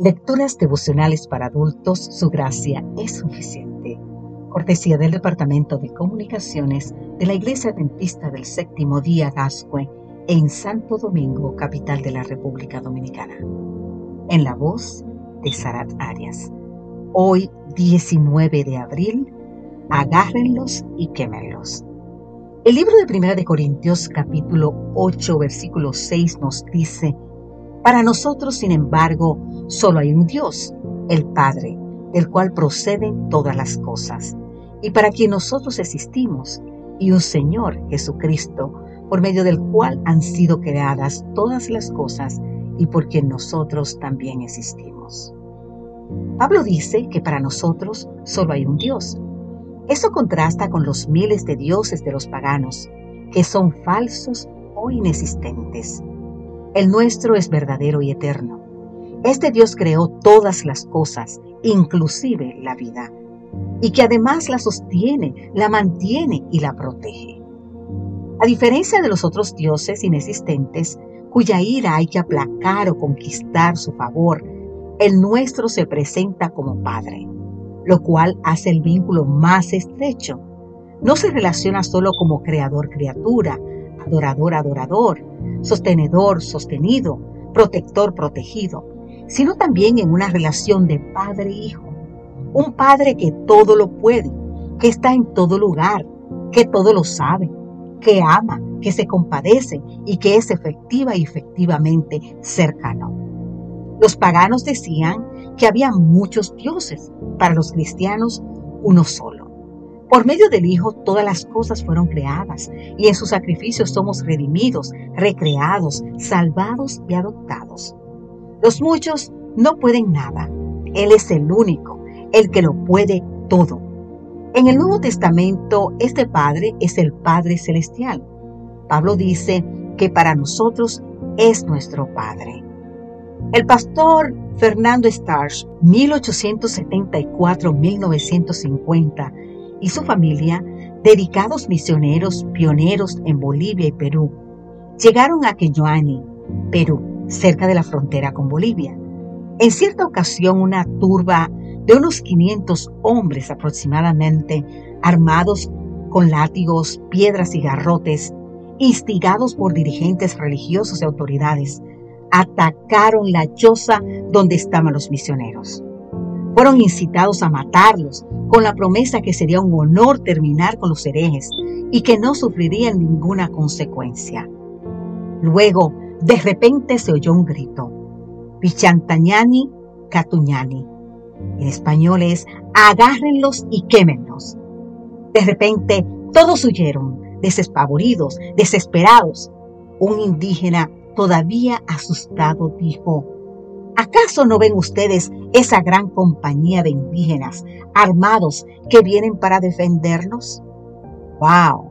Lecturas devocionales para adultos, su gracia es suficiente. Cortesía del Departamento de Comunicaciones de la Iglesia Adventista del Séptimo Día Gascue en Santo Domingo, capital de la República Dominicana. En la voz de Sarat Arias. Hoy, 19 de abril, agárrenlos y quémenlos. El libro de Primera de Corintios capítulo 8 versículo 6 nos dice, para nosotros, sin embargo, solo hay un Dios, el Padre, del cual proceden todas las cosas, y para quien nosotros existimos, y un Señor, Jesucristo, por medio del cual han sido creadas todas las cosas y por quien nosotros también existimos. Pablo dice que para nosotros solo hay un Dios. Eso contrasta con los miles de dioses de los paganos, que son falsos o inexistentes. El nuestro es verdadero y eterno. Este Dios creó todas las cosas, inclusive la vida, y que además la sostiene, la mantiene y la protege. A diferencia de los otros dioses inexistentes, cuya ira hay que aplacar o conquistar su favor, el nuestro se presenta como Padre, lo cual hace el vínculo más estrecho. No se relaciona solo como creador-criatura, adorador-adorador, sostenedor, sostenido, protector, protegido, sino también en una relación de padre-hijo. Un padre que todo lo puede, que está en todo lugar, que todo lo sabe, que ama, que se compadece y que es efectiva y efectivamente cercano. Los paganos decían que había muchos dioses, para los cristianos uno solo. Por medio del Hijo todas las cosas fueron creadas y en su sacrificio somos redimidos, recreados, salvados y adoptados. Los muchos no pueden nada. Él es el único, el que lo puede todo. En el Nuevo Testamento, este Padre es el Padre Celestial. Pablo dice que para nosotros es nuestro Padre. El pastor Fernando Starch, 1874-1950, y su familia, dedicados misioneros pioneros en Bolivia y Perú, llegaron a Queñuani, Perú, cerca de la frontera con Bolivia. En cierta ocasión, una turba de unos 500 hombres aproximadamente, armados con látigos, piedras y garrotes, instigados por dirigentes religiosos y autoridades, atacaron la choza donde estaban los misioneros. Fueron incitados a matarlos con la promesa que sería un honor terminar con los herejes y que no sufrirían ninguna consecuencia. Luego, de repente se oyó un grito. Pichantañani, Catuñani. En español es agárrenlos y quémenlos. De repente, todos huyeron, desespavoridos, desesperados. Un indígena, todavía asustado, dijo, ¿Acaso no ven ustedes esa gran compañía de indígenas armados que vienen para defendernos? ¡Wow!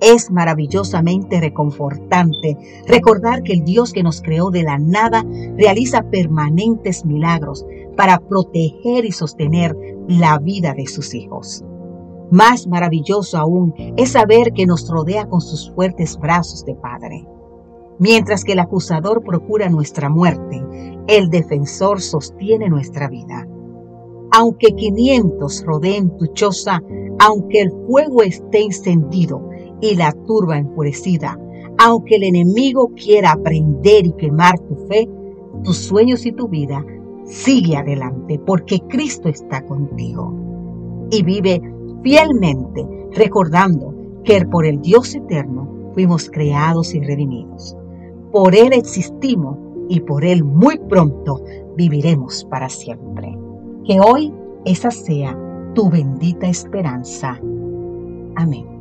Es maravillosamente reconfortante recordar que el Dios que nos creó de la nada realiza permanentes milagros para proteger y sostener la vida de sus hijos. Más maravilloso aún es saber que nos rodea con sus fuertes brazos de Padre. Mientras que el acusador procura nuestra muerte, el defensor sostiene nuestra vida. Aunque 500 rodeen tu choza, aunque el fuego esté encendido y la turba enfurecida, aunque el enemigo quiera aprender y quemar tu fe, tus sueños y tu vida, sigue adelante porque Cristo está contigo. Y vive fielmente recordando que por el Dios eterno fuimos creados y redimidos. Por Él existimos y por Él muy pronto viviremos para siempre. Que hoy esa sea tu bendita esperanza. Amén.